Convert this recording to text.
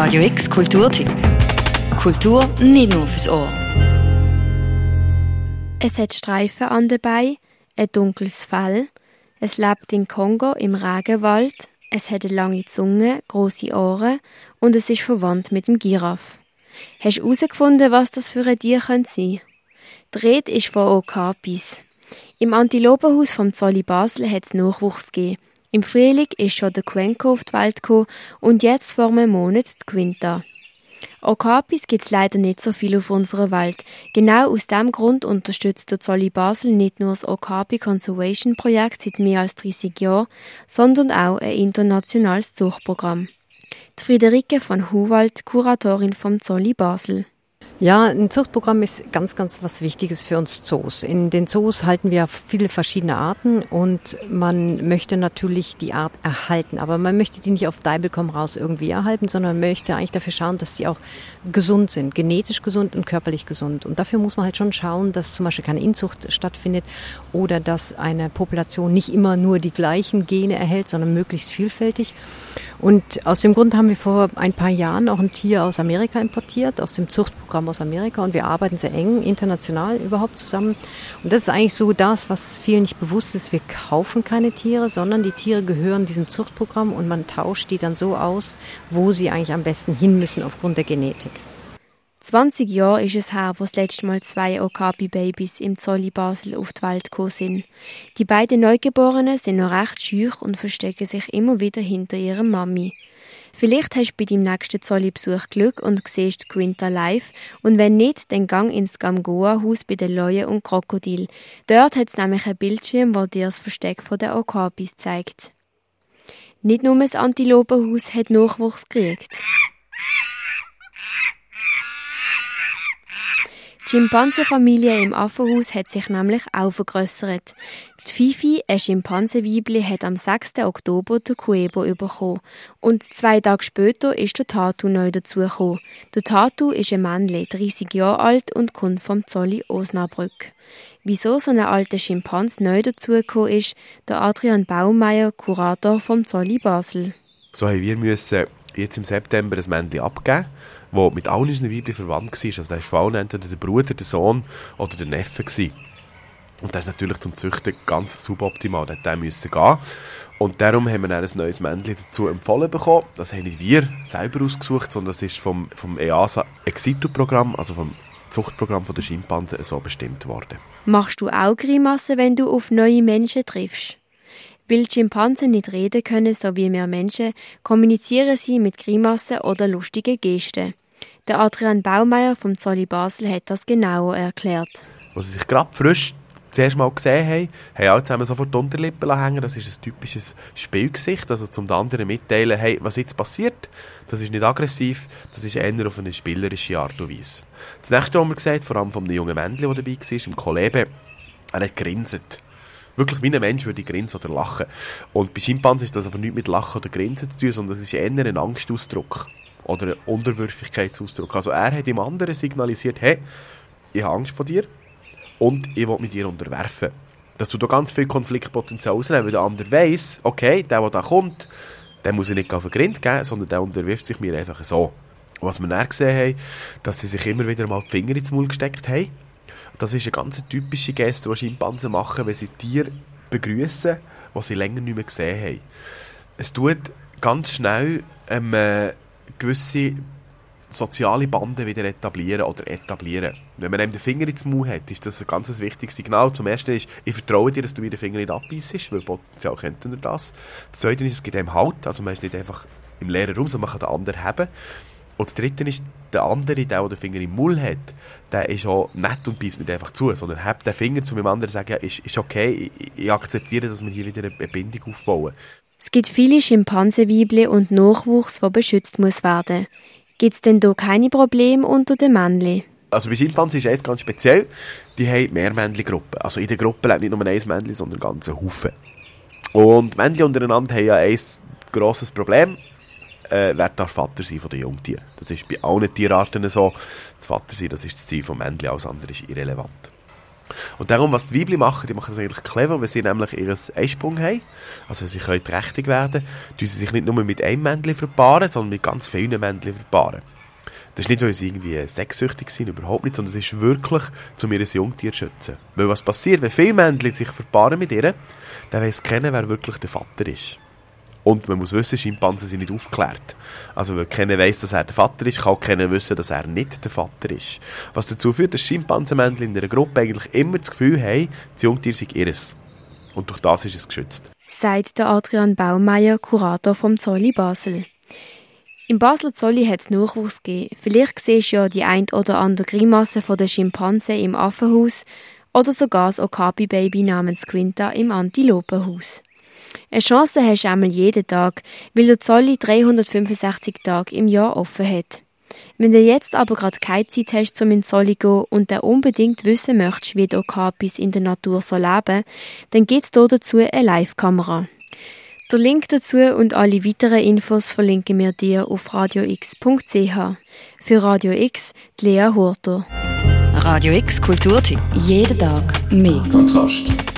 Radio X Kulturtipp. Kultur nicht nur fürs Ohr. Es hat Streifen an den Beinen, ein dunkles Fell. Es lebt in Kongo im Regenwald. Es hat eine lange Zunge, große Ohren und es ist verwandt mit dem Giraffe. Hast du herausgefunden, was das für ein Tier sein könnte? Die Rede ist von Okapis. Im Antilopenhaus vom Zolli Basel hat es Nachwuchs gegeben. Im Frühling ist schon der Quenko auf die Welt gekommen und jetzt vor einem Monat die Quinta. Okapis gibt es leider nicht so viel auf unserer Welt. Genau aus diesem Grund unterstützt der Zolli Basel nicht nur das Okapi Conservation Projekt seit mehr als 30 Jahren, sondern auch ein internationales Zuchtprogramm. Die Friederike von Huwald, Kuratorin vom Zolli Basel. Ja, ein Zuchtprogramm ist ganz, ganz was Wichtiges für uns Zoos. In den Zoos halten wir viele verschiedene Arten und man möchte natürlich die Art erhalten, aber man möchte die nicht auf Deibel komm raus irgendwie erhalten, sondern möchte eigentlich dafür schauen, dass die auch gesund sind, genetisch gesund und körperlich gesund. Und dafür muss man halt schon schauen, dass zum Beispiel keine Inzucht stattfindet oder dass eine Population nicht immer nur die gleichen Gene erhält, sondern möglichst vielfältig. Und aus dem Grund haben wir vor ein paar Jahren auch ein Tier aus Amerika importiert, aus dem Zuchtprogramm aus Amerika. Und wir arbeiten sehr eng international überhaupt zusammen. Und das ist eigentlich so das, was vielen nicht bewusst ist. Wir kaufen keine Tiere, sondern die Tiere gehören diesem Zuchtprogramm und man tauscht die dann so aus, wo sie eigentlich am besten hin müssen aufgrund der Genetik. 20 Jahre ist es her, wo das letzte Mal zwei Okapi-Babys im Zolli Basel auf die Welt gekommen sind. Die beiden Neugeborenen sind noch recht schüch und verstecken sich immer wieder hinter ihrer Mami. Vielleicht hast du bei deinem nächsten Zolli-Besuch Glück und siehst Quinta live und wenn nicht, dann gang ins Gamgoa-Haus bei den Leuen und Krokodil. Dort hat es nämlich ein Bildschirm, wo dir das Versteck der Okapis zeigt. Nicht nur das Antilopenhaus hat Nachwuchs gekriegt. Die Schimpansenfamilie im Affenhaus hat sich nämlich auch vergrössert. Die Fifi, ein Schimpansenweibli, hat am 6. Oktober den Kuebo bekommen. Und zwei Tage später ist der Tatu neu dazugekommen. Der Tatu ist ein Männle, 30 Jahre alt und kommt vom Zolli Osnabrück. Wieso so ein alter Schimpans neu dazugekommen ist, der Adrian Baumeier, Kurator vom Zolli Basel. So haben wir müssen jetzt im September ein Männchen abgeben der mit allen unseren Weibchen verwandt war. Also der war vor allem entweder der Bruder, der Sohn oder der Neffe. Gewesen. Und das ist natürlich zum Züchten ganz suboptimal. Der musste gehen. Und darum haben wir dann ein neues Männchen dazu empfohlen bekommen. Das haben nicht wir selber ausgesucht, sondern das ist vom, vom EASA Exitu-Programm, also vom Zuchtprogramm der Schimpansen, so bestimmt worden. Machst du auch Grimassen, wenn du auf neue Menschen triffst? Weil Schimpansen nicht reden können, so wie wir Menschen, kommunizieren sie mit Grimassen oder lustigen Gesten. Der Adrian Baumeier vom Zolli Basel hat das genauer erklärt. Als sie sich gerade frisch zuerst mal gesehen haben, haben alle zusammen sofort die Unterlippen hängen. Das ist ein typisches Spielgesicht, also zum anderen mitteilen, hey, was jetzt passiert. Das ist nicht aggressiv, das ist eher auf eine spielerische Art und Weise. Das nächste, was wir gesehen vor allem von einem jungen Männchen, der dabei war, im Kolebe, er hat grinset wirklich wie ein Mensch würde grinsen oder lachen. Und bei Schimpansen ist das aber nicht mit Lachen oder Grinsen zu tun, sondern das ist eher ein Angstausdruck oder ein Unterwürfigkeitsausdruck. Also er hat dem anderen signalisiert, hey, ich habe Angst vor dir und ich will mit dir unterwerfen. Dass du da ganz viel Konfliktpotenzial ausnehmen, weil der andere weiss, okay, der, der da kommt, der muss ich nicht auf den Grind geben, sondern der unterwirft sich mir einfach so. was wir dann gesehen haben, dass sie sich immer wieder mal die Finger ins Maul gesteckt haben das ist eine ganz typische Geste, die Schimpansen machen, wenn sie Tiere begrüßen, die sie länger nicht mehr gesehen haben. Es tut ganz schnell ähm, äh, gewisse soziale Bande wieder etablieren oder etablieren. Wenn man einem den Finger ins Mund hat, ist das ein ganz wichtiges Signal. Zum ersten ist, ich vertraue dir, dass du mir den Finger nicht abbeißt, weil potenziell könnte er das. Das zweite ist, es gibt einem Halt, also man ist nicht einfach im leeren Raum, sondern man kann den anderen haben. Und das Dritte ist, der andere, der, der den Finger im Mund hat, der ist auch nett und beißt nicht einfach zu, sondern hat den Finger zu meinem anderen sagen, ja, ist, ist okay, ich, ich akzeptiere, dass wir hier wieder eine Bindung aufbauen. Es gibt viele Schimpansenweibli und Nachwuchs, der beschützt muss werden. Gibt es denn da keine Probleme unter den Männchen? Also bei Schimpansen ist es ganz speziell, die haben mehr Männchen-Gruppen. Also in der Gruppe lebt nicht nur ein Männchen, sondern ganze Haufen. Und Männchen untereinander haben ja ein grosses Problem äh, wer darf Vater sein von den Jungtieren. Das ist bei allen Tierarten so. Das Vater sein, das ist das Ziel vom Männchen, alles andere ist irrelevant. Und darum, was die Weibli machen, die machen das eigentlich clever, weil sie nämlich ihren Eisprung haben. Also sie können trächtig werden, tun sie sich nicht nur mit einem Männchen verpaaren, sondern mit ganz vielen Männchen verpaaren. Das ist nicht, weil sie irgendwie sexsüchtig sind, überhaupt nicht, sondern es ist wirklich, um ihr Jungtier zu schützen. Weil was passiert, wenn viele Männchen sich verpaaren mit ihr, dann weiss keiner, wer wirklich der Vater ist. Und man muss wissen, Schimpansen sind nicht aufgeklärt. Also, wenn keiner weiss, dass er der Vater ist, kann keiner wissen, dass er nicht der Vater ist. Was dazu führt, dass Schimpansenmännchen in einer Gruppe eigentlich immer das Gefühl haben, das Jungtier sei ihres. Und durch das ist es geschützt. Sagt der Adrian Baumeier, Kurator vom Zolli Basel. Im Basler Zolli hat es Nachwuchs gegeben. Vielleicht siehst du ja die ein oder andere Grimasse von der Schimpanse im Affenhaus oder sogar das Okapi-Baby namens Quinta im Antilopenhaus. Eine Chance hast du einmal jeden Tag, weil der Zolli 365 Tage im Jahr offen hat. Wenn du jetzt aber gerade keine Zeit hast, um in Zolli zu gehen und dann unbedingt wissen möchtest, wie die Okapis in der Natur so leben, dann gibt es dazu eine Live-Kamera. Der Link dazu und alle weiteren Infos verlinken wir dir auf radiox.ch. Für Radio X, die Lea Hurter. Radio X Kulturtipp. Jeden Tag mehr. Kontrast.